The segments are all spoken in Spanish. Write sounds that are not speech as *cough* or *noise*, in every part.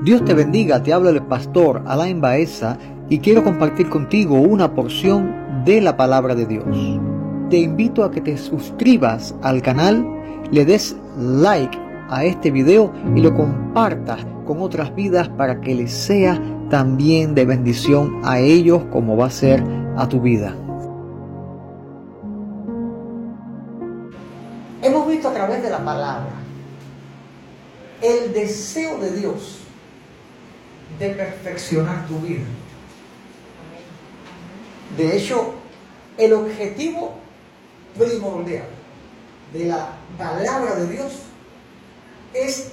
Dios te bendiga, te habla el pastor Alain Baeza y quiero compartir contigo una porción de la palabra de Dios. Te invito a que te suscribas al canal, le des like a este video y lo compartas con otras vidas para que les sea también de bendición a ellos como va a ser a tu vida. Hemos visto a través de la palabra el deseo de Dios de perfeccionar tu vida. De hecho, el objetivo primordial de la palabra de Dios es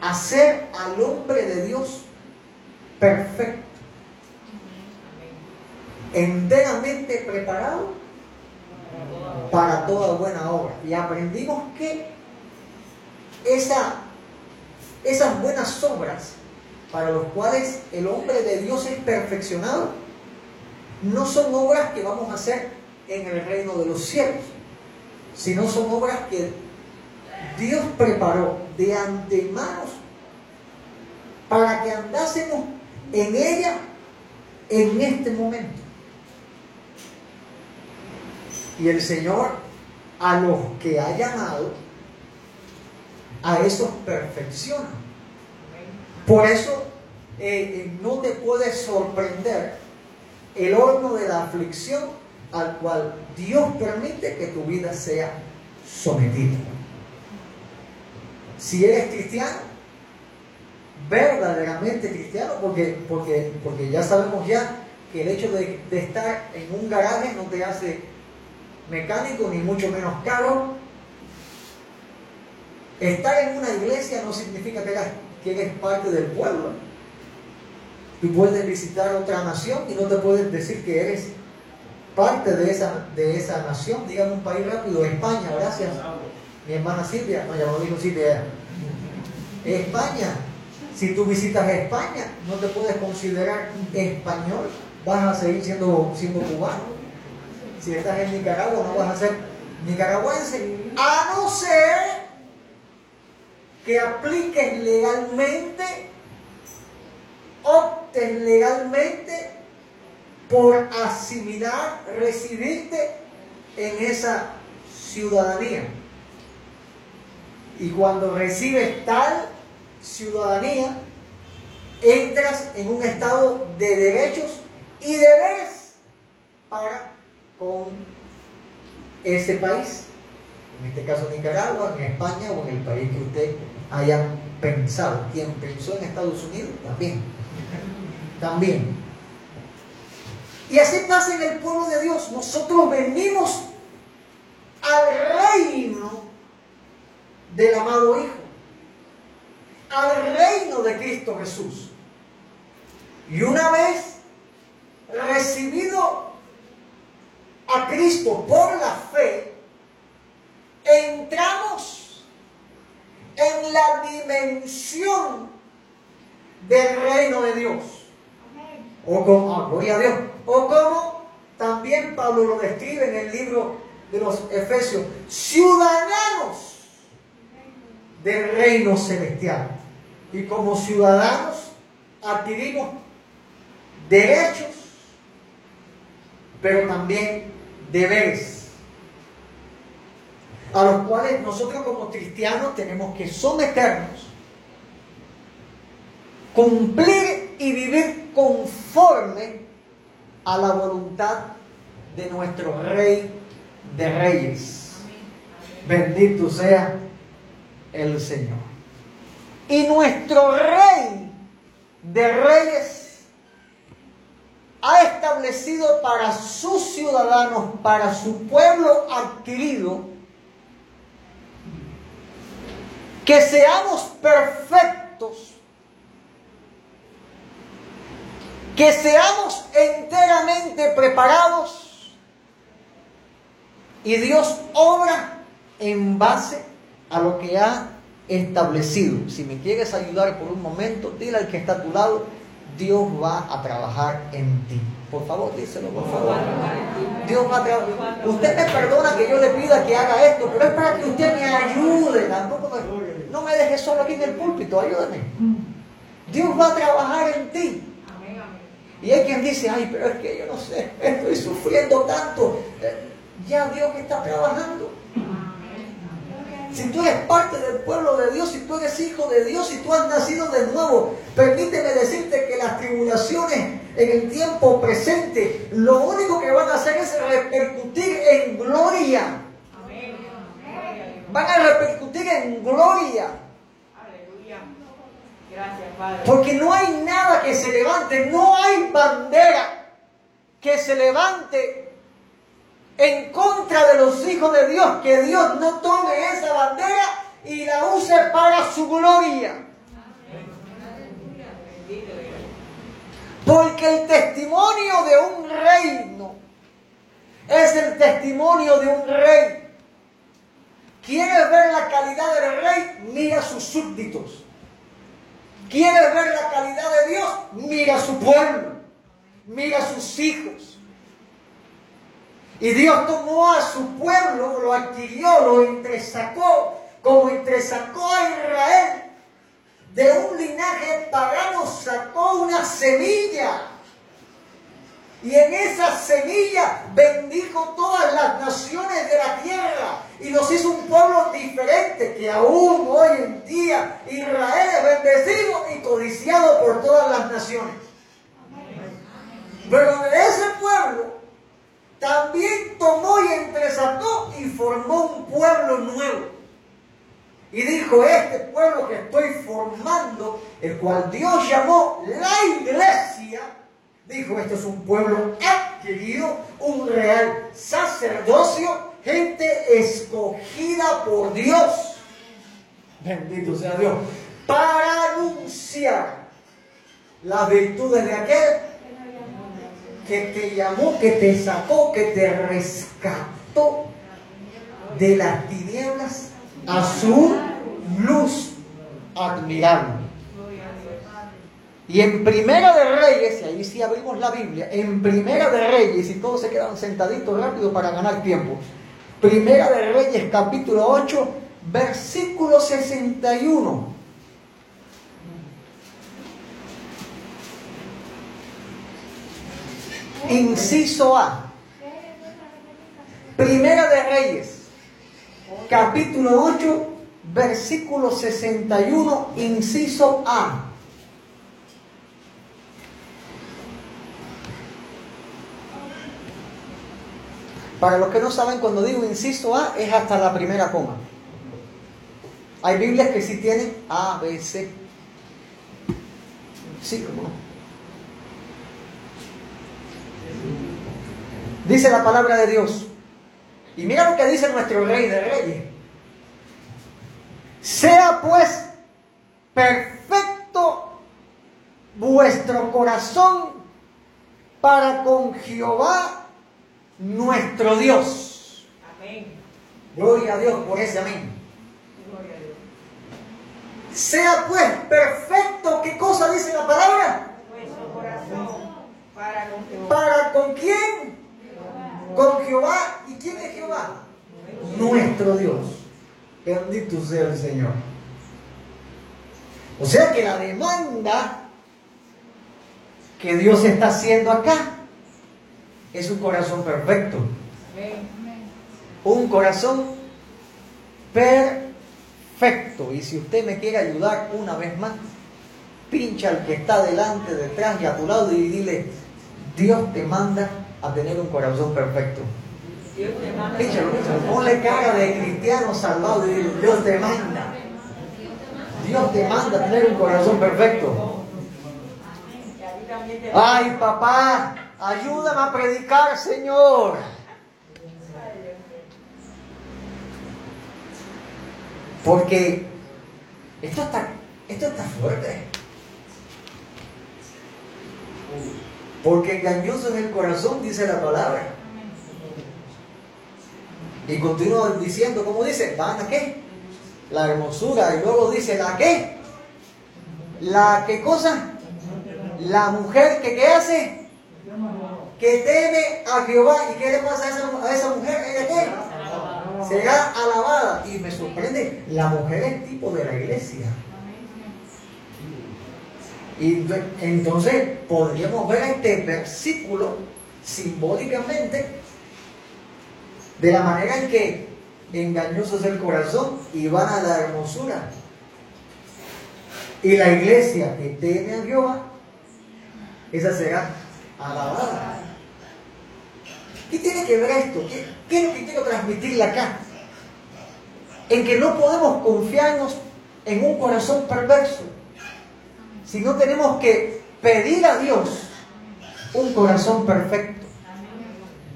hacer al hombre de Dios perfecto, enteramente preparado para toda buena obra. Y aprendimos que esa, esas buenas obras para los cuales el hombre de Dios es perfeccionado, no son obras que vamos a hacer en el reino de los cielos, sino son obras que Dios preparó de antemano para que andásemos en ella en este momento. Y el Señor a los que ha llamado, a esos perfecciona. Por eso eh, eh, no te puede sorprender el horno de la aflicción al cual Dios permite que tu vida sea sometida. Si eres cristiano, verdaderamente cristiano, porque, porque, porque ya sabemos ya que el hecho de, estar en un garaje no te hace mecánico ni mucho menos caro. Estar en una iglesia no significa que que eres parte del pueblo. Tú puedes visitar otra nación y no te puedes decir que eres parte de esa, de esa nación. Dígame un país rápido, España, gracias. Mi hermana Silvia, no, ya dijo Silvia. España, si tú visitas España, no te puedes considerar español, vas a seguir siendo, siendo cubano. Si estás en Nicaragua, no vas a ser nicaragüense, a no ser que apliques legalmente, optes legalmente por asimilar, residirte en esa ciudadanía. Y cuando recibes tal ciudadanía, entras en un estado de derechos y deberes para con ese país. En este caso Nicaragua, en España o en el país que usted hayan pensado. Quien pensó en Estados Unidos, también. También. Y así pasa en el pueblo de Dios. Nosotros venimos al reino del amado Hijo. Al reino de Cristo Jesús. Y una vez recibido a Cristo por la fe, entramos en la dimensión del reino de Dios. O como, ah, gloria a Dios. O como también Pablo lo describe en el libro de los Efesios, ciudadanos del reino celestial. Y como ciudadanos adquirimos derechos, pero también deberes a los cuales nosotros como cristianos tenemos que someternos, cumplir y vivir conforme a la voluntad de nuestro Rey de Reyes. Bendito sea el Señor. Y nuestro Rey de Reyes ha establecido para sus ciudadanos, para su pueblo adquirido, que seamos perfectos, que seamos enteramente preparados y Dios obra en base a lo que ha establecido. Si me quieres ayudar por un momento, dile al que está a tu lado, Dios va a trabajar en ti. Por favor, díselo, por favor. Dios va a trabajar. Usted me perdona que yo le pida que haga esto, pero es para que usted me ayude. Tampoco me no me dejes solo aquí en el púlpito, ayúdame. Dios va a trabajar en ti. Y hay quien dice, ay, pero es que yo no sé, estoy sufriendo tanto. Eh, ya Dios está trabajando. Si tú eres parte del pueblo de Dios, si tú eres hijo de Dios, si tú has nacido de nuevo, permíteme decirte que las tribulaciones en el tiempo presente, lo único que van a hacer es repercutir en gloria. Van a repercutir en gloria. Porque no hay nada que se levante, no hay bandera que se levante en contra de los hijos de Dios, que Dios no tome esa bandera y la use para su gloria. Porque el testimonio de un reino es el testimonio de un rey. ¿Quieres ver la calidad del rey? Mira a sus súbditos. ¿Quieres ver la calidad de Dios? Mira a su pueblo. Mira a sus hijos. Y Dios tomó a su pueblo, lo adquirió, lo entresacó, como entresacó a Israel. De un linaje pagano sacó una semilla. Y en esa semilla bendijo todas las naciones de la tierra y nos hizo un pueblo diferente que aún hoy en día Israel es bendecido y codiciado por todas las naciones. Pero de ese pueblo también tomó y entresató y formó un pueblo nuevo. Y dijo, este pueblo que estoy formando, el cual Dios llamó la iglesia, dijo, este es un pueblo adquirido, un real sacerdocio, gente escogida por Dios. Bendito sea Dios. Para anunciar las virtudes de aquel que te llamó, que te sacó, que te rescató de las tinieblas a su luz admirable. Y en Primera de Reyes, y ahí sí abrimos la Biblia, en Primera de Reyes, y todos se quedan sentaditos rápido para ganar tiempo. Primera de Reyes, capítulo 8, versículo 61. Inciso A. Primera de Reyes, capítulo 8, versículo 61, inciso A. Para los que no saben, cuando digo inciso A, es hasta la primera coma. Hay Biblias que sí tienen A, B, C. Sí, como no. Dice la palabra de Dios. Y mira lo que dice nuestro rey de reyes. Sea pues perfecto vuestro corazón para con Jehová nuestro Dios. Amén. Gloria a Dios por ese amén. Gloria a Dios. Sea pues perfecto, ¿qué cosa dice la palabra? Nuestro corazón. ¿Para con, Jehová. ¿Para con quién? Con Jehová. ¿Y quién es Jehová? Nuestro Dios. Bendito sea el Señor. O sea que la demanda que Dios está haciendo acá es un corazón perfecto. Un corazón perfecto. Y si usted me quiere ayudar una vez más, pincha al que está delante, detrás y a tu lado y dile, Dios te manda a tener un corazón perfecto. Pínchalo, Ponle cara de cristiano salvado y dile, Dios te manda. Dios te manda a tener un corazón perfecto. Ay, papá, Ayúdame a predicar, Señor. Porque esto está, esto está fuerte. Porque engañoso es el corazón, dice la palabra. Y continúa diciendo, ¿cómo dice? ¿Van a qué? La hermosura. Y luego dice, ¿la qué? ¿La qué cosa? La mujer que qué hace? Que teme a Jehová. ¿Y qué le pasa a esa, a esa mujer? ¿Ella qué? Será alabada. Y me sorprende, la mujer es tipo de la iglesia. Y entonces podríamos ver este versículo simbólicamente de la manera en que engañoso es el corazón y van a la hermosura. Y la iglesia que teme a Jehová, esa será alabada. ¿Qué tiene que ver esto? ¿Qué, ¿Qué, es lo que quiero transmitirle acá? En que no podemos confiarnos en un corazón perverso, sino tenemos que pedir a Dios un corazón perfecto.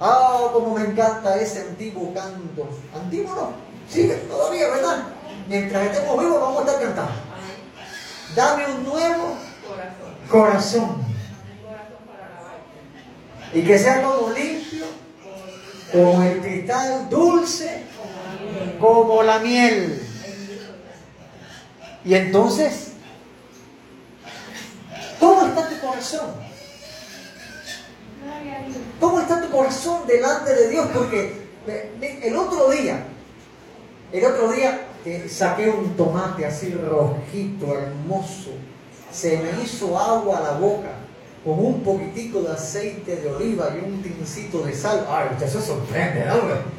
Ah, como me encanta ese antiguo canto. Antiguo no, sigue todavía, ¿verdad? Mientras estemos vivos vamos a estar cantando. Dame un nuevo corazón. Y que sea todo limpio, como el cristal dulce, como la miel. Y entonces, ¿cómo está tu corazón? ¿Cómo está tu corazón delante de Dios? Porque el otro día, el otro día eh, saqué un tomate así rojito, hermoso. Se me hizo agua a la boca con un poquitico de aceite de oliva y un tincito de sal. Ay, usted se sorprende, ¿no?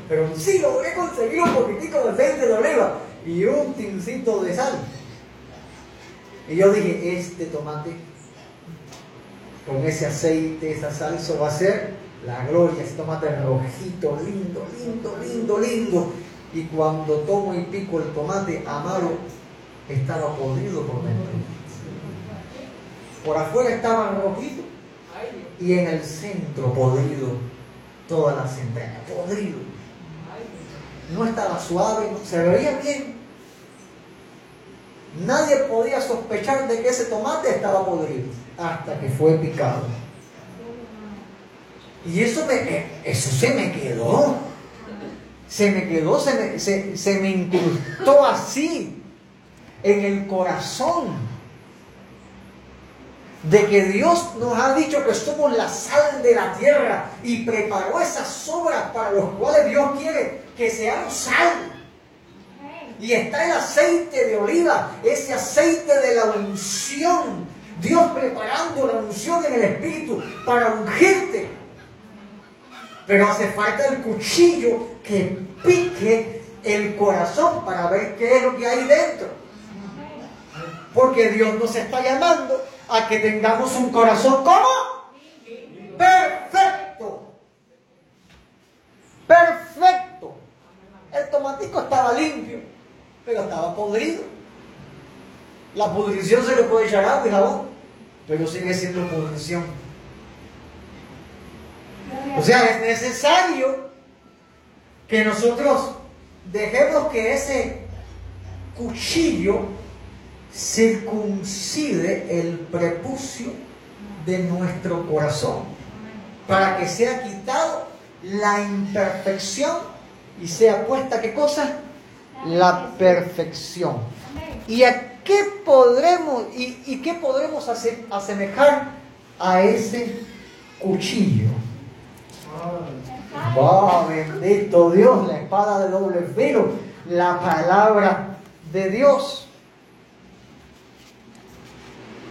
Pero sí logré conseguir un poquitico de aceite de oliva y un tincito de sal. Y yo dije, este tomate con ese aceite, esa salsa va a ser la gloria, ese tomate rojito, lindo, lindo, lindo, lindo. Y cuando tomo y pico el tomate amado, estaba podrido por dentro. Por afuera estaba rojito y en el centro podrido, toda la centena, podrido. No estaba suave, se veía bien. Nadie podía sospechar de que ese tomate estaba podrido hasta que fue picado. Y eso, me, eso se me quedó. Se me quedó, se me, se, se me incrustó así en el corazón de que Dios nos ha dicho que somos la sal de la tierra y preparó esas obras para los cuales Dios quiere que seamos sal. Y está el aceite de oliva, ese aceite de la unción. Dios preparando la unción en el Espíritu para ungirte. Pero hace falta el cuchillo que pique el corazón para ver qué es lo que hay dentro. Porque Dios nos está llamando a que tengamos un corazón como perfecto. Perfecto. El tomatico estaba limpio, pero estaba podrido. La pudrición se le puede echar agua y jabón, pero sigue siendo pudrición. O sea, es necesario que nosotros dejemos que ese cuchillo circuncide el prepucio de nuestro corazón para que sea quitado la imperfección y sea puesta qué cosa? La perfección. ¿Y a qué podremos y, qué podremos hacer, asemejar a ese cuchillo? Oh, bendito Dios, la espada de doble filo, la palabra de Dios.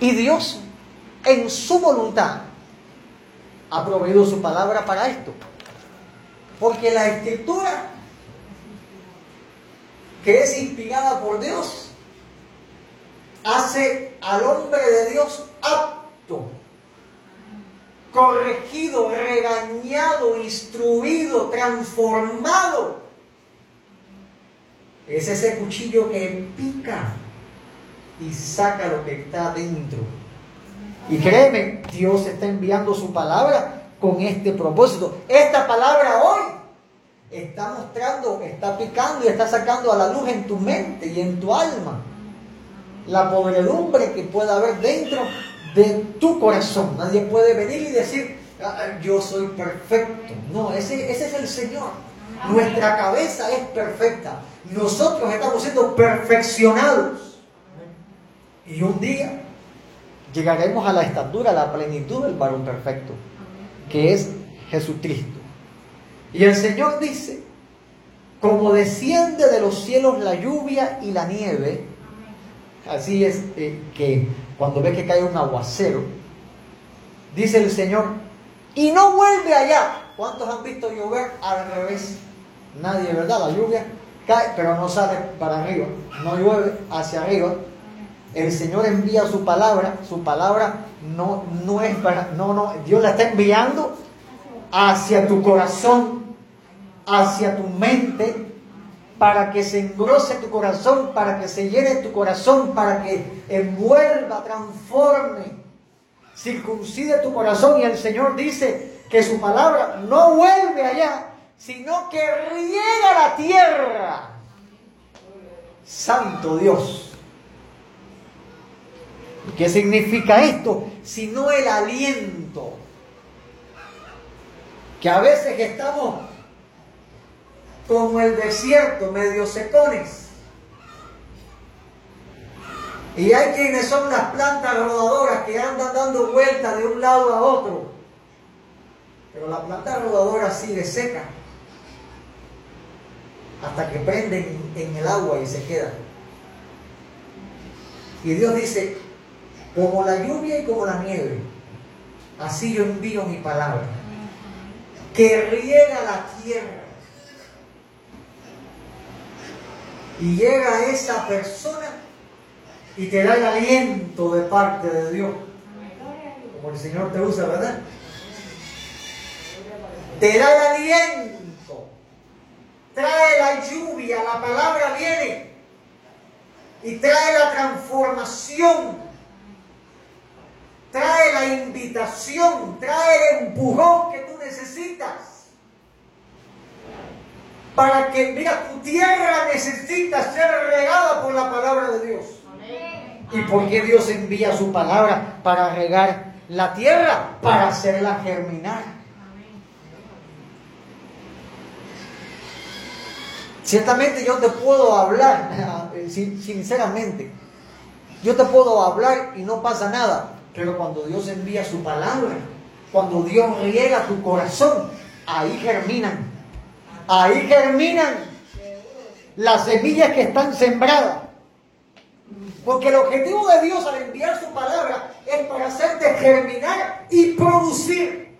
Y Dios, en su voluntad, ha proveído su palabra para esto. Porque la escritura, que es inspirada por Dios, hace al hombre de Dios apto, corregido, regañado, instruido, transformado. Es ese cuchillo que pica y saca lo que está dentro. Y créeme, Dios está enviando su palabra con este propósito. Esta palabra hoy está mostrando, está picando y está sacando a la luz en tu mente y en tu alma la podredumbre que pueda haber dentro de tu corazón. Nadie puede venir y decir, ah, yo soy perfecto. No, ese, ese es el Señor. Nuestra cabeza es perfecta. Nosotros estamos siendo perfeccionados. Y un día llegaremos a la estatura, a la plenitud del varón perfecto, que es Jesucristo. Y el Señor dice, como desciende de los cielos la lluvia y la nieve, así es eh, que cuando ve que cae un aguacero, dice el Señor, y no vuelve allá. ¿Cuántos han visto llover al revés? Nadie, ¿verdad? La lluvia cae, pero no sale para arriba, no llueve hacia arriba. El Señor envía su palabra, su palabra no, no es para, no, no, Dios la está enviando hacia tu corazón, hacia tu mente, para que se engrose tu corazón, para que se llene tu corazón, para que envuelva, transforme, circuncide tu corazón. Y el Señor dice que su palabra no vuelve allá, sino que riega la tierra. Santo Dios. ¿Qué significa esto? Sino el aliento. Que a veces estamos como el desierto, medio secones. Y hay quienes son las plantas rodadoras que andan dando vueltas de un lado a otro. Pero la planta rodadora sigue seca hasta que prenden en el agua y se quedan. Y Dios dice, como la lluvia y como la nieve, así yo envío mi palabra, que riega la tierra y llega a esa persona y te da el aliento de parte de Dios. Como el Señor te usa, ¿verdad? Te da el aliento. Trae la lluvia, la palabra viene y trae la transformación. Trae la invitación, trae el empujón que tú necesitas para que, mira, tu tierra necesita ser regada por la palabra de Dios. ¿Y por qué Dios envía su palabra para regar la tierra? Para hacerla germinar. Ciertamente yo te puedo hablar, *laughs* sinceramente, yo te puedo hablar y no pasa nada, pero cuando Dios envía su palabra, cuando Dios riega tu corazón, ahí germinan Ahí germinan las semillas que están sembradas. Porque el objetivo de Dios al enviar su palabra es para hacerte germinar y producir.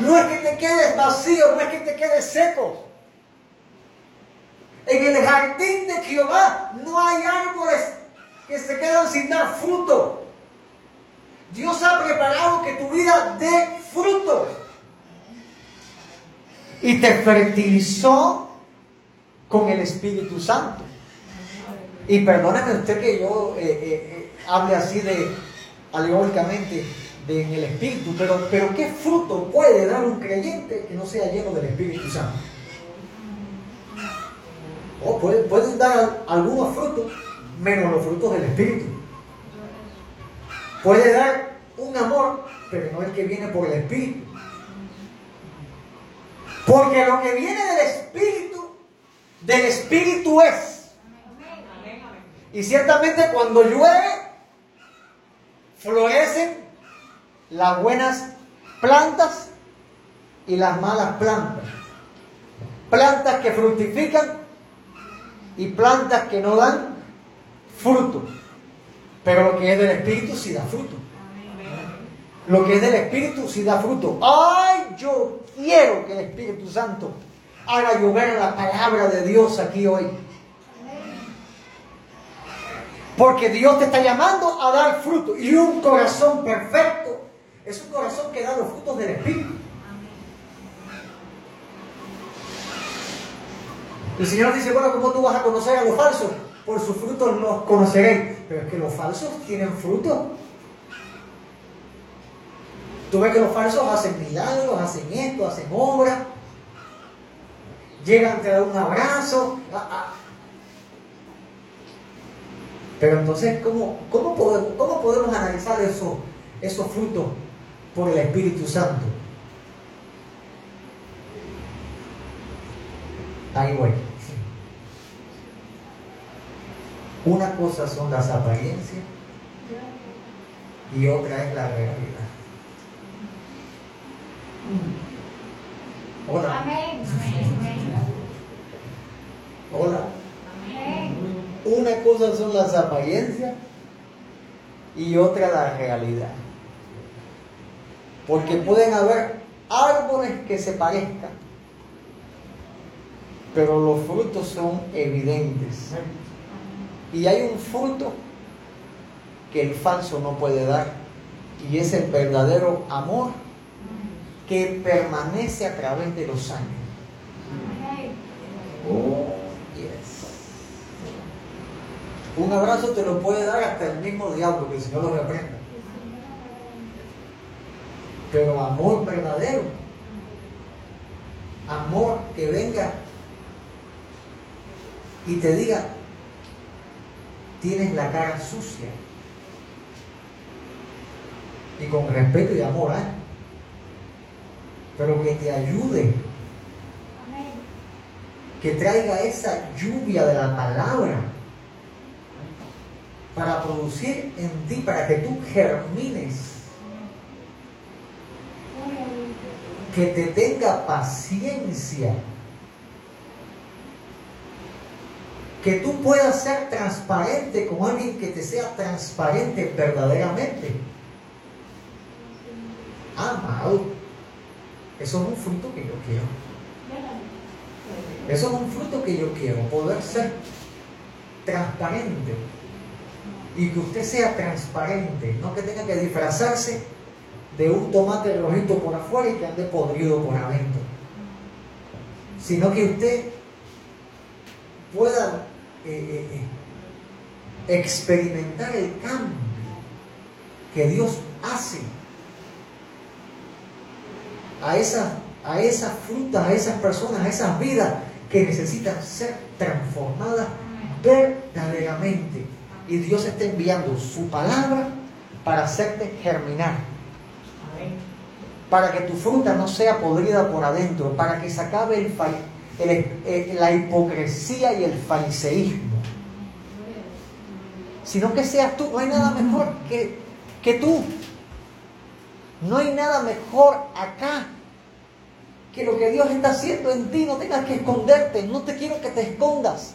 No es que te quedes vacío, no es que te quedes seco. En el jardín de Jehová no hay árboles que se quedan sin dar fruto. Dios ha preparado que tu vida dé fruto y te fertilizó con el Espíritu Santo. Y perdóneme usted que yo eh, eh, eh, hable así de alegóricamente de, en el Espíritu, pero, pero ¿qué fruto puede dar un creyente que no sea lleno del Espíritu Santo? O oh, puede, pueden dar algunos frutos, menos los frutos del Espíritu. Puede dar un amor, pero no el que viene por el Espíritu. Porque lo que viene del Espíritu, del Espíritu es. Y ciertamente cuando llueve, florecen las buenas plantas y las malas plantas. Plantas que fructifican y plantas que no dan fruto. Pero lo que es del Espíritu sí da fruto. Lo que es del Espíritu sí da fruto. ¡Ay! Yo quiero que el Espíritu Santo haga llover la palabra de Dios aquí hoy. Porque Dios te está llamando a dar fruto. Y un corazón perfecto es un corazón que da los frutos del Espíritu. El Señor dice, bueno, ¿cómo tú vas a conocer a los falsos? Por sus frutos los conoceréis. Pero es que los falsos tienen fruto. Tú ves que los falsos hacen milagros, hacen esto, hacen obras, llegan, te dan un abrazo. Ah, ah. Pero entonces, ¿cómo, cómo, podemos, cómo podemos analizar eso, esos frutos por el Espíritu Santo? Ahí voy. Una cosa son las apariencias y otra es la realidad. Hola. Hola. Una cosa son las apariencias y otra la realidad. Porque pueden haber árboles que se parezcan, pero los frutos son evidentes. Y hay un fruto que el falso no puede dar, y es el verdadero amor que permanece a través de los años. Oh, yes. Un abrazo te lo puede dar hasta el mismo diablo, que el Señor lo reprenda. Pero amor verdadero, amor que venga y te diga, tienes la cara sucia. Y con respeto y amor, ¿eh? pero que te ayude, que traiga esa lluvia de la palabra para producir en ti, para que tú germines, que te tenga paciencia, que tú puedas ser transparente con alguien que te sea transparente verdaderamente. Amado. Eso es un fruto que yo quiero. Eso es un fruto que yo quiero, poder ser transparente. Y que usted sea transparente, no que tenga que disfrazarse de un tomate rojito por afuera y que ande podrido por adentro. Sino que usted pueda eh, eh, eh, experimentar el cambio que Dios hace a esas, a esas frutas, a esas personas, a esas vidas que necesitan ser transformadas verdaderamente. Y Dios está enviando su palabra para hacerte germinar. Para que tu fruta no sea podrida por adentro, para que se acabe el, la hipocresía y el fariseísmo. Sino que seas tú, no hay nada mejor que, que tú. No hay nada mejor acá que lo que Dios está haciendo en ti no tengas que esconderte. No te quiero que te escondas.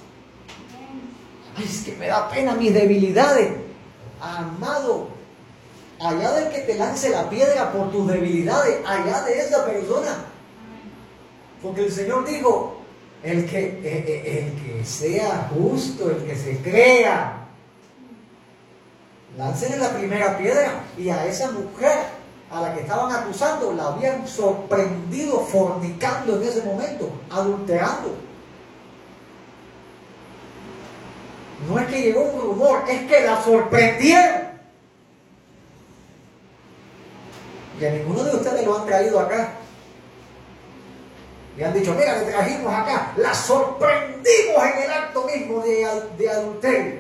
Ay, es que me da pena mis debilidades. Amado, allá del que te lance la piedra por tus debilidades, allá de esa persona. Porque el Señor dijo, el que, eh, eh, el que sea justo, el que se crea, lancen la primera piedra y a esa mujer a la que estaban acusando la habían sorprendido fornicando en ese momento, adulterando. No es que llegó un rumor, es que la sorprendieron. Y a ninguno de ustedes lo han traído acá. Y han dicho, mira, le trajimos acá, la sorprendimos en el acto mismo de, de adulterio.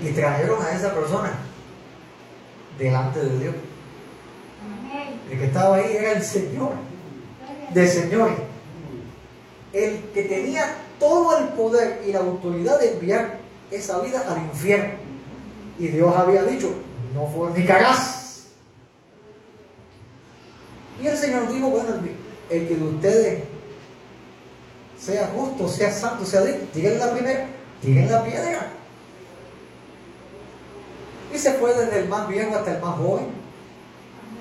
Y trajeron a esa persona delante de Dios. El que estaba ahí era el Señor, de señores. El que tenía todo el poder y la autoridad de enviar esa vida al infierno. Y Dios había dicho, no fornicarás. Y el Señor dijo, bueno, el que de ustedes sea justo, sea santo, sea digno, tiren la primera, tiren la piedra. Y se fue desde el más viejo hasta el más joven,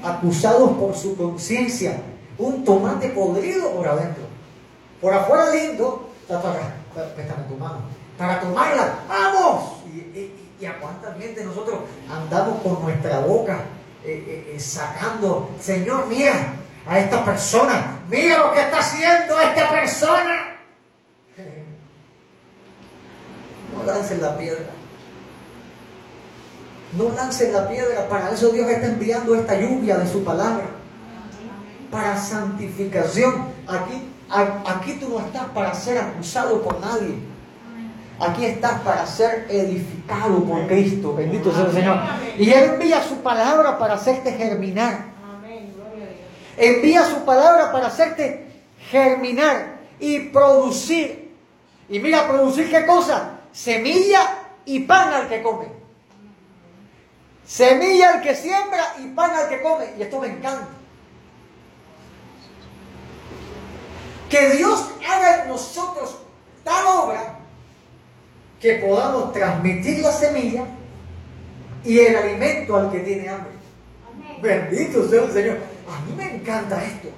acusados por su conciencia, un tomate podrido por adentro. Por afuera lindo, préstame tu mano, para tomarla, ¡vamos! Y, a cuánta gente nosotros andamos con nuestra boca eh, eh, eh, sacando, Señor, mira a esta persona, mira lo que está haciendo esta persona. *laughs* No lancen la piedra. No lancen la piedra, para eso Dios está enviando esta lluvia de su palabra. Para santificación. Aquí, aquí tú no estás para ser acusado por nadie. Aquí estás para ser edificado por Cristo. Bendito sea el Señor. Y Él envía su palabra para hacerte germinar. Envía su palabra para hacerte germinar y producir. Y mira, producir qué cosa? Semilla y pan al que come. Semilla al que siembra y pan al que come. Y esto me encanta. Que Dios haga en nosotros tal obra que podamos transmitir la semilla y el alimento al que tiene hambre. Bendito sea el Señor. A mí me encanta esto.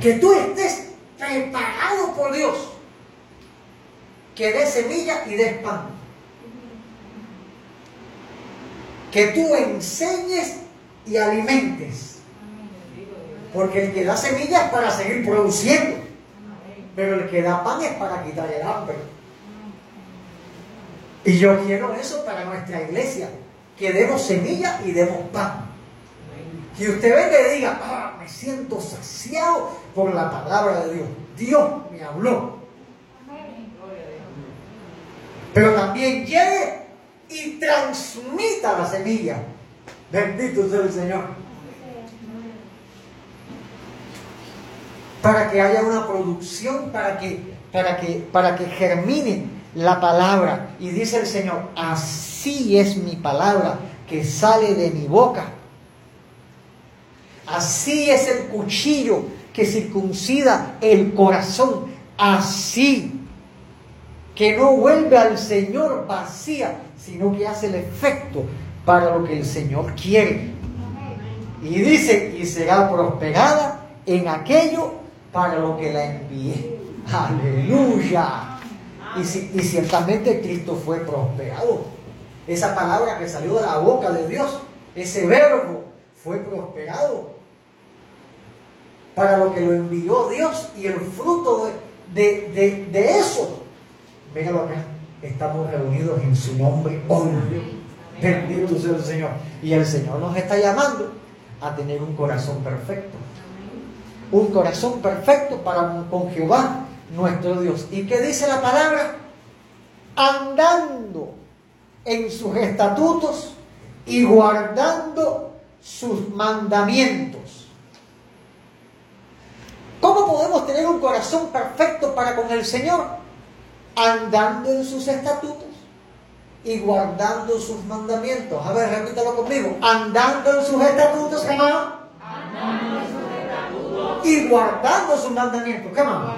Que tú estés preparado por Dios. Que des semilla y des pan. Que tú enseñes y alimentes. Porque el que da semilla es para seguir produciendo. Pero el que da pan es para quitar el hambre. Y yo quiero eso para nuestra iglesia. Que demos semilla y demos pan. Que usted venga y diga, ah, me siento saciado por la palabra de Dios. Dios me habló. Pero también llegue y transmita la semilla. Bendito sea el Señor. Para que haya una producción, para que, para que, para que germine la palabra. Y dice el Señor, así es mi palabra que sale de mi boca. Así es el cuchillo que circuncida el corazón. Así que no vuelve al Señor vacía, sino que hace el efecto para lo que el Señor quiere. Y dice, y será prosperada en aquello para lo que la envié. Aleluya. Y, ciertamente Cristo fue prosperado. Esa palabra que salió de la boca de Dios, ese verbo fue prosperado para lo que lo envió Dios y el fruto de, de, de, eso. Véalo acá, estamos reunidos en su nombre hoy. Bendito sea el Señor. Y el Señor nos está llamando a tener un corazón perfecto. Un corazón perfecto para con Jehová, nuestro Dios. ¿Y qué dice la palabra? Andando en sus estatutos y guardando sus mandamientos. ¿Cómo podemos tener un corazón perfecto para con el Señor? Andando en sus estatutos y guardando sus mandamientos. A ver, repítalo conmigo. Andando en sus estatutos, ¿qué más? Andando en sus. Y guardando sus mandamientos, ¿qué más?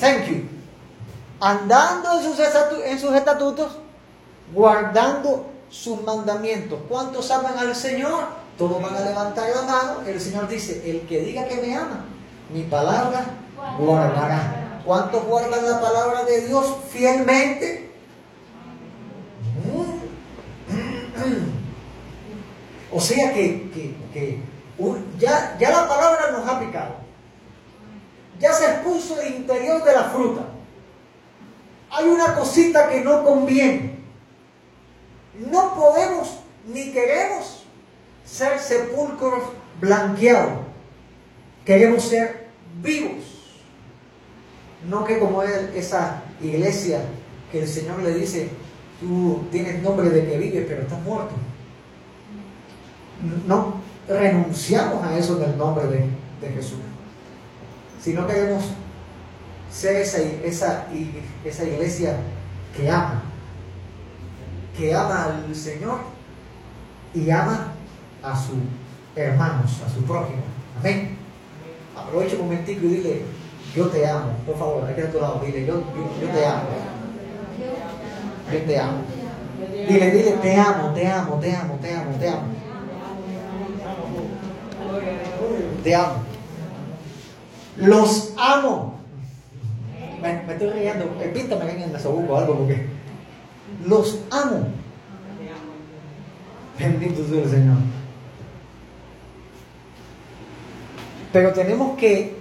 Thank you. Andando en sus, estatutos, guardando sus mandamientos. ¿Cuántos aman al Señor? Todos van a levantar la mano. El Señor dice, el que diga que me ama, mi palabra guardará. ¿Cuántos guardan la palabra de Dios fielmente? *clears throat* O sea que, ya, ya la palabra nos ha picado. Ya se expuso el interior de la fruta. Hay una cosita que no conviene. No podemos ni queremos ser sepulcros blanqueados. Queremos ser vivos. No que como es esa iglesia que el Señor le dice, tú tienes nombre de que vives, pero estás muerto. No renunciamos a eso en el nombre de, de Jesús. Sino queremos ser esa, esa, esa iglesia que ama, que ama al Señor y ama a sus hermanos, a su prójimo. Amén. Aprovecha un momentico y dile, yo te amo. Por favor, aquí a tu lado, dile, yo, yo, te amo. Yo te amo. Dile, dile, te amo, te amo, te amo, te amo, te amo. Te amo. Los amo. Me, estoy riendo. Píntame en el o algo porque los amo. Bendito sea el Señor. Pero tenemos que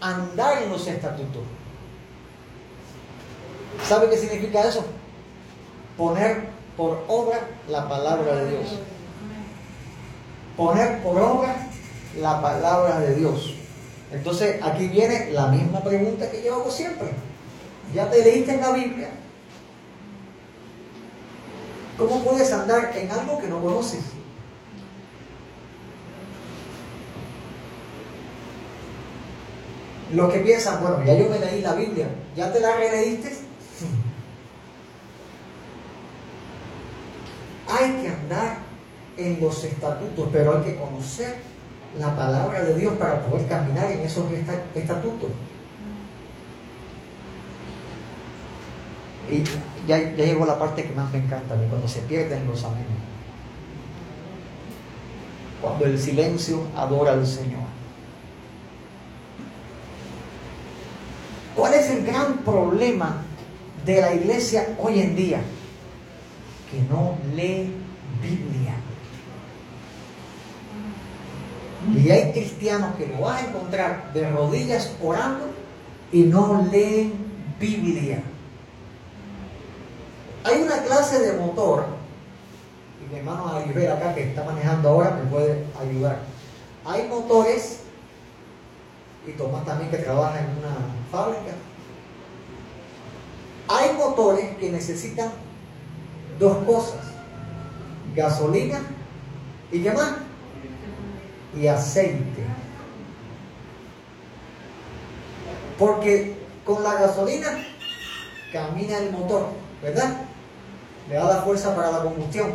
andar en los estatutos. ¿Sabe qué significa eso? Poner por obra la palabra de Dios. Poner por obra la palabra de Dios. Entonces aquí viene la misma pregunta que yo hago siempre. ¿Ya te leíste en la Biblia? ¿Cómo puedes andar en algo que no conoces? Los que piensan, bueno, ya yo me leí la Biblia, ¿ya te la releíste? *laughs* Hay que andar en los estatutos, pero hay que conocer la palabra de Dios para poder caminar en esos estatutos. Y ya, llegó la parte que más me encanta, cuando se pierden los amigos. Cuando el silencio adora al Señor. ¿Cuál es el gran problema de la iglesia hoy en día? Que no lee Biblia. Y hay cristianos que lo vas a encontrar de rodillas orando y no leen Biblia. Hay una clase de motor, y mi hermano Aguilera acá que está manejando ahora me puede ayudar. Hay motores, y Tomás también que trabaja en una fábrica. Hay motores que necesitan dos cosas, gasolina y qué más? Y aceite. Porque con la gasolina camina el motor, ¿verdad? Le da la fuerza para la combustión.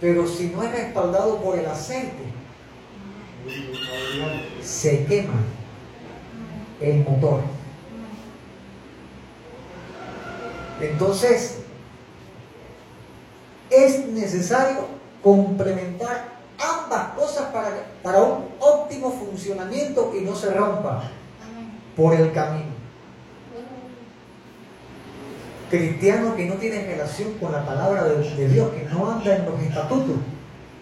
Pero si no es respaldado por el aceite, se quema el motor. Entonces, es necesario complementar ambas cosas para, para un óptimo funcionamiento y no se rompa por el camino. Cristiano que no tiene relación con la palabra de, Dios, que no anda en los estatutos,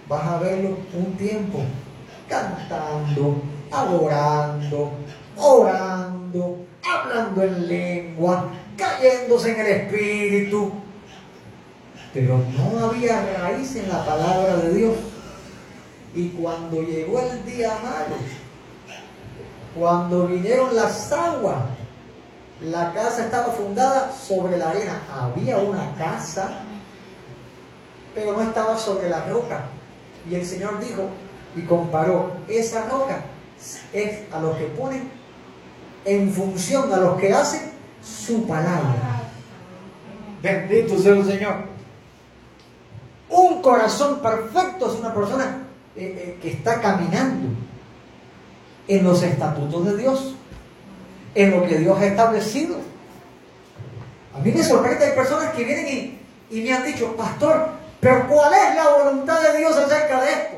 vas a verlo un tiempo cantando, adorando, orando, hablando en lengua, cayéndose en el espíritu. Pero no había raíz en la palabra de Dios. Y cuando llegó el día malo, cuando vinieron las aguas, la casa estaba fundada sobre la arena. Había una casa, pero no estaba sobre la roca. Y el Señor dijo y comparó, esa roca es a los que ponen en función, a los que hacen su palabra. Bendito sea el Señor. Un corazón perfecto es una persona eh, eh, que está caminando en los estatutos de Dios, en lo que Dios ha establecido. A mí me sorprende, hay personas que vienen y, y me han dicho, pastor, pero ¿cuál es la voluntad de Dios acerca de esto?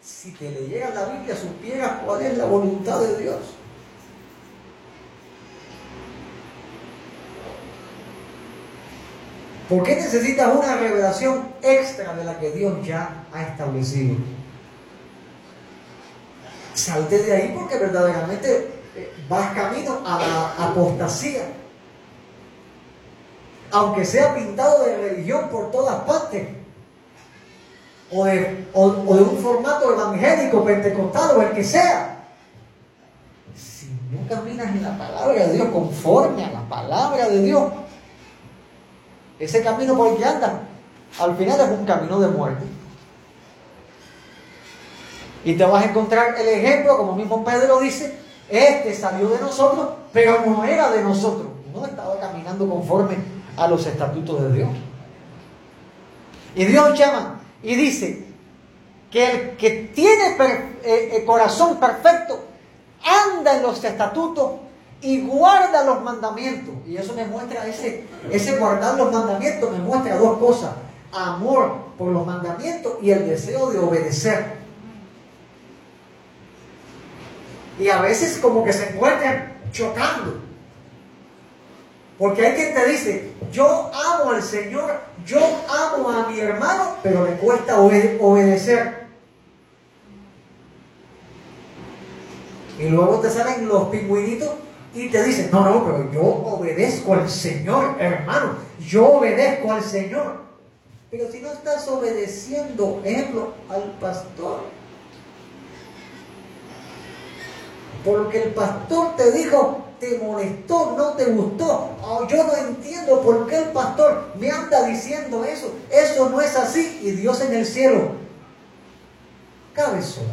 Si te leyeras la Biblia, supieras cuál es la voluntad de Dios. ¿Por qué necesitas una revelación extra de la que Dios ya ha establecido? Salte de ahí porque verdaderamente eh, vas camino a la apostasía. Aunque sea pintado de religión por todas partes, o de, o de un formato evangélico, pentecostal o el que sea, si no caminas en la palabra de Dios, conforme a la palabra de Dios, ese camino por el que andan, al final es un camino de muerte. Y te vas a encontrar el ejemplo, como mismo Pedro dice, este salió de nosotros, pero no era de nosotros. No estaba caminando conforme a los estatutos de Dios. Y Dios llama y dice que el que tiene eh, eh, corazón perfecto anda en los estatutos y guarda los mandamientos. Y eso me muestra, ese, ese guardar los mandamientos me muestra dos cosas. Amor por los mandamientos y el deseo de obedecer. Y a veces como que se encuentran chocando. Porque hay quien te dice, yo amo al Señor, yo amo a mi hermano, pero me cuesta obedecer. Y luego te salen los pingüinitos y te dicen, no, no, pero yo obedezco al Señor, hermano, yo obedezco al Señor. Pero si no estás obedeciendo, ejemplo, al pastor, porque el pastor te dijo, te molestó, no te gustó. Oh, yo no entiendo por qué el pastor me anda diciendo eso. Eso no es así. Y Dios en el cielo, cabezón,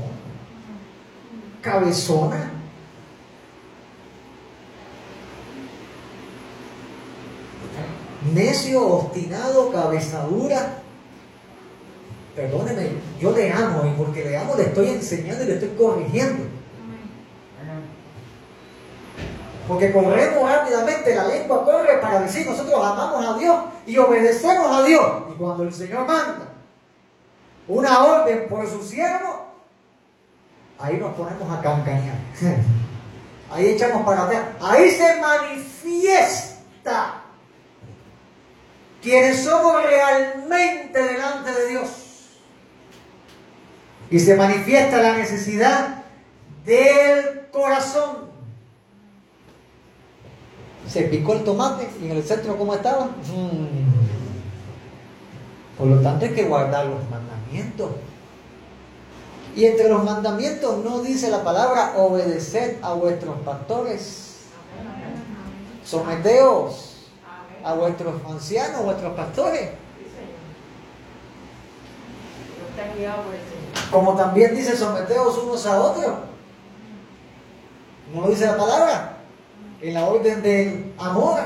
cabezona. Necio, obstinado, cabezadura. perdóneme, yo le amo y porque le amo le estoy enseñando y le estoy corrigiendo. Porque corremos rápidamente, la lengua corre para decir nosotros amamos a Dios y obedecemos a Dios. Y cuando el Señor manda una orden por su siervo, ahí nos ponemos a cancanear. *laughs* Ahí echamos para atrás. Ahí se manifiesta quienes somos realmente delante de Dios. Y se manifiesta la necesidad del corazón. Se picó el tomate y en el centro cómo estaba. Mm. Por lo tanto hay que guardar los mandamientos. Y entre los mandamientos no dice la palabra obedecer a vuestros pastores. Someteos a vuestros ancianos, a vuestros pastores. Como también dice someteos unos a otros. ¿No dice la palabra? En la orden de amor.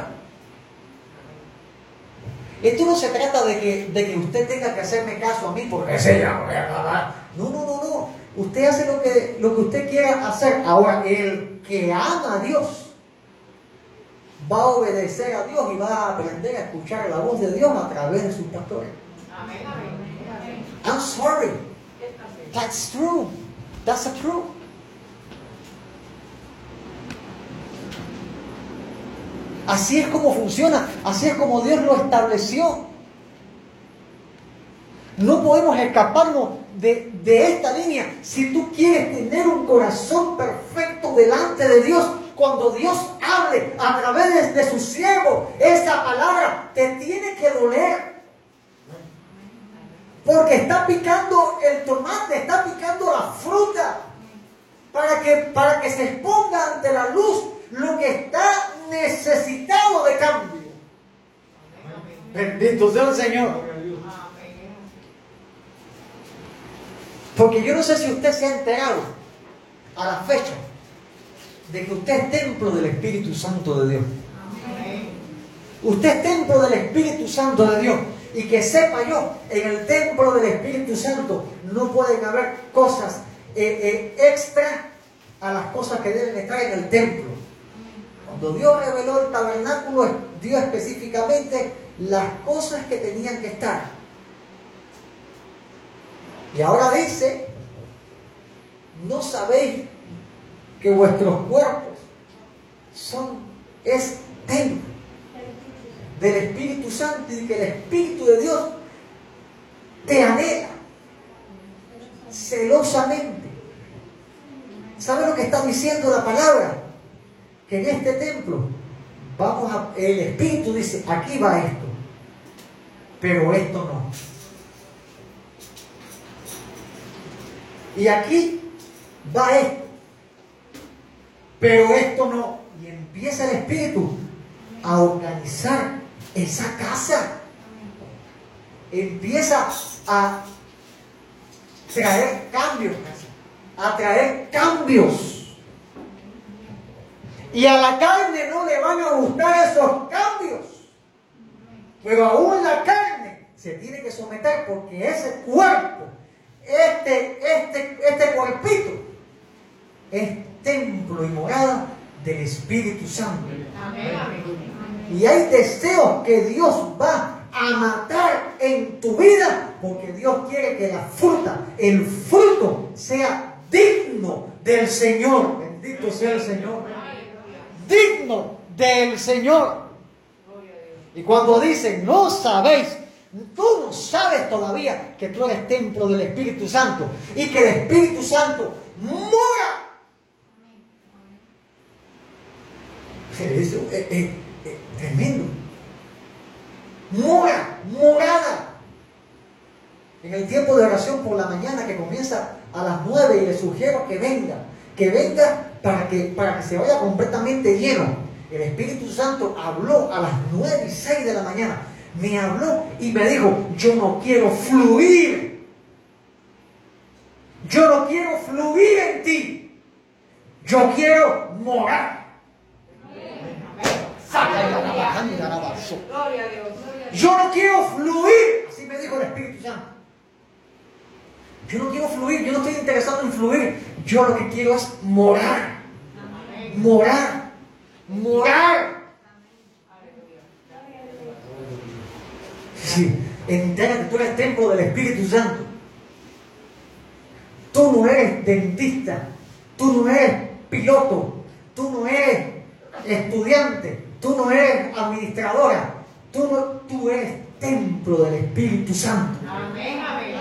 Esto no se trata de que, de que usted tenga que hacerme caso a mí porque ese ya No, no, no, no. Usted hace lo que, lo que usted quiera hacer. Ahora, el que ama a Dios va a obedecer a Dios y va a aprender a escuchar la voz de Dios a través de sus pastores. Amén, amén. I'm sorry. That's true. That's the truth. Así es como funciona, así es como Dios lo estableció. No podemos escaparnos de, esta línea. Si tú quieres tener un corazón perfecto delante de Dios, cuando Dios hable a través de, su siervo, esa palabra te tiene que doler. Porque está picando el tomate, está picando la fruta. Para que, para que se exponga ante la luz lo que está necesitado de cambio. Bendito sea el Señor. Porque yo no sé si usted se ha enterado a la fecha de que usted es templo del Espíritu Santo de Dios. Usted es templo del Espíritu Santo de Dios. Y que sepa yo, en el templo del Espíritu Santo no pueden haber cosas eh, eh, extra a las cosas que deben estar en el templo. Cuando Dios reveló el tabernáculo, dio específicamente las cosas que tenían que estar. Y ahora dice, no sabéis que vuestros cuerpos son, es templo del Espíritu Santo y que el Espíritu de Dios te anhela celosamente. ¿Sabe lo que está diciendo la palabra? que en este templo vamos a, el Espíritu dice, aquí va esto, pero esto no. Y aquí va esto, pero esto no. Y empieza el Espíritu a organizar esa casa. Empieza a traer cambios, a traer cambios. Y a la carne no le van a gustar esos cambios. Pero aún la carne se tiene que someter porque ese cuerpo, este, este, este cuerpito, es templo y morada del Espíritu Santo. Y hay deseos que Dios va a matar en tu vida porque Dios quiere que la fruta, el fruto, sea digno del Señor. Bendito sea el Señor digno del Señor. Y cuando dicen, no sabéis, tú no sabes todavía que tú eres templo del Espíritu Santo y que el Espíritu Santo mora. Eso es, tremendo. Mora, morada. En el tiempo de oración por la mañana que comienza a las nueve y le sugiero que venga, que venga para que, para que se vaya completamente lleno. El Espíritu Santo habló a las 9 y 6 de la mañana. Me habló y me dijo, yo no quiero fluir. Yo no quiero fluir en ti. Yo quiero morar. Yo no quiero fluir. Así me dijo el Espíritu Santo. Yo no quiero fluir, yo no estoy interesado en fluir. Yo lo que quiero es morar. Morar. Morar. Sí, entérate, tú eres templo del Espíritu Santo. Tú no eres dentista, tú no eres piloto, tú no eres estudiante, tú no eres administradora, tú, no, tú eres templo del Espíritu Santo. Amén, amén.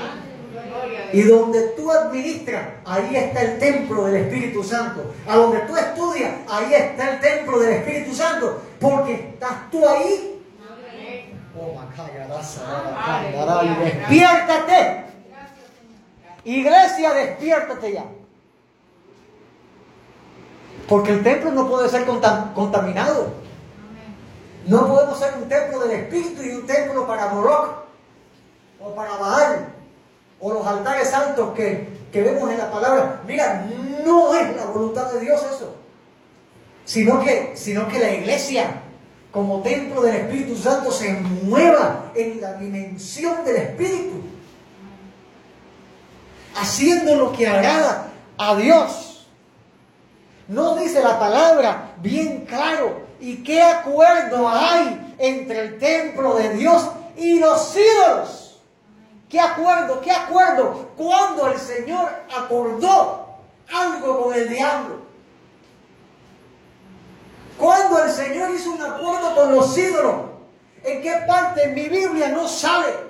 Y donde tú administras, ahí está el templo del Espíritu Santo. A donde tú estudias, ahí está el templo del Espíritu Santo. Porque estás tú ahí. Oh, despiértate. Iglesia, despiértate ya. Porque el templo no puede ser contaminado. No podemos ser un templo del Espíritu y un templo para Moloch o para Baal o los altares santos que, que vemos en la palabra. Mira, no es la voluntad de Dios eso. Sino que, sino que la iglesia, como templo del Espíritu Santo, se mueva en la dimensión del Espíritu. Haciendo lo que agrada a Dios. No dice la palabra bien claro. ¿Y qué acuerdo hay entre el templo de Dios y los ídolos? ¿Qué acuerdo? ¿Qué acuerdo? Cuando el Señor acordó algo con el diablo. Cuando el Señor hizo un acuerdo con los ídolos. ¿En qué parte en mi Biblia no sale?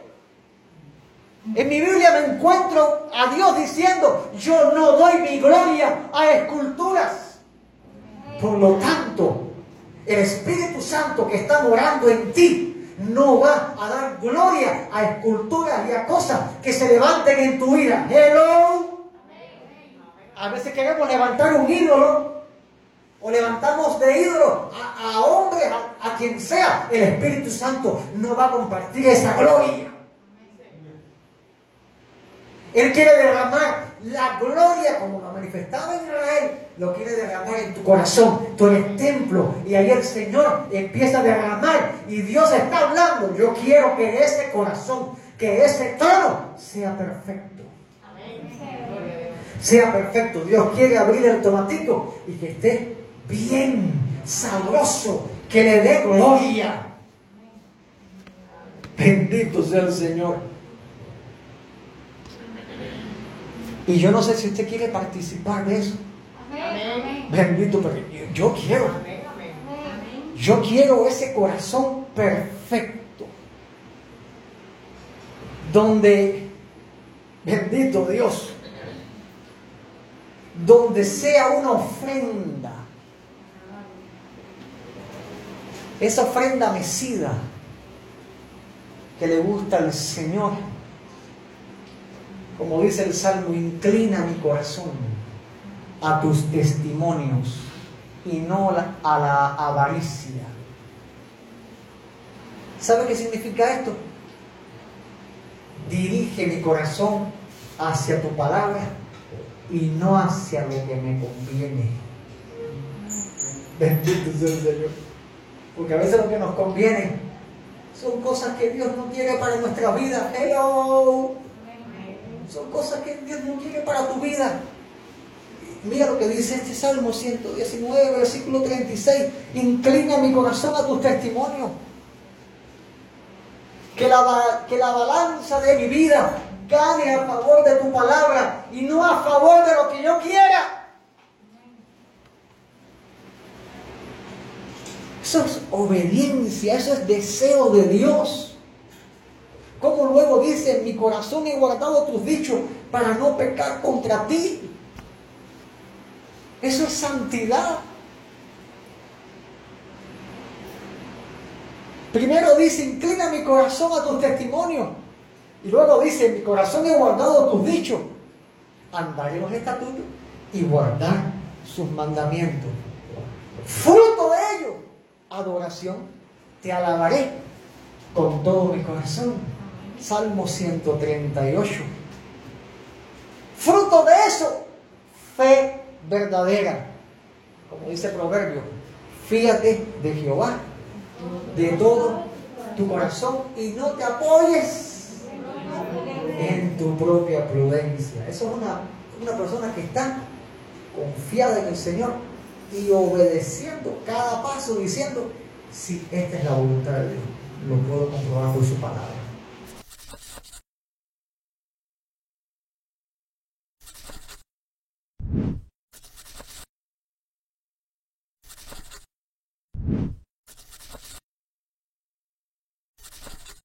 En mi Biblia me encuentro a Dios diciendo, yo no doy mi gloria a esculturas. Por lo tanto, el Espíritu Santo que está morando en ti no va a dar gloria a esculturas y a cosas que se levanten en tu vida. Hello. A veces queremos levantar un ídolo o levantamos de ídolo a, a hombres, a, a quien sea. El Espíritu Santo no va a compartir esa gloria. Él quiere derramar la gloria como lo manifestaba en Israel, lo quiere derramar en tu corazón. Tú eres templo y ahí el Señor empieza a derramar y Dios está hablando. Yo quiero que ese corazón, que ese trono sea perfecto. Sea perfecto. Dios quiere abrir el tomatito y que esté bien, sabroso, que le dé gloria. Bendito sea el Señor. Y yo no sé si usted quiere participar de eso. Bendito, pero yo quiero. Yo quiero ese corazón perfecto. Donde, bendito Dios, donde sea una ofrenda. Esa ofrenda mecida que le gusta al Señor como dice el Salmo, inclina mi corazón a tus testimonios y no a la avaricia. ¿Sabe qué significa esto? Dirige mi corazón hacia tu palabra y no hacia lo que me conviene. Bendito sea el Señor. Porque a veces lo que nos conviene son cosas que Dios no quiere para nuestra vida. Hello. Son cosas que Dios no quiere para tu vida. Mira lo que dice este Salmo 119, versículo 36. Inclina mi corazón a tus testimonios. Que la, que la balanza de mi vida gane a favor de tu palabra y no a favor de lo que yo quiera. Eso es obediencia, eso es deseo de Dios. Luego dice, en mi corazón he guardado tus dichos para no pecar contra ti. Eso es santidad. Primero dice, inclina mi corazón a tus testimonios. Y luego dice, en mi corazón he guardado tus dichos. Andaré los estatutos y guardar sus mandamientos. Fruto de ello, adoración. Te alabaré con todo mi corazón Salmo 138. Fruto de eso, fe verdadera. Como dice el proverbio, fíjate de Jehová de todo tu corazón y no te apoyes en tu propia prudencia. Eso es una, una persona que está confiada en el Señor y obedeciendo cada paso, diciendo, si esta es la voluntad de Dios, lo puedo comprobar por su palabra.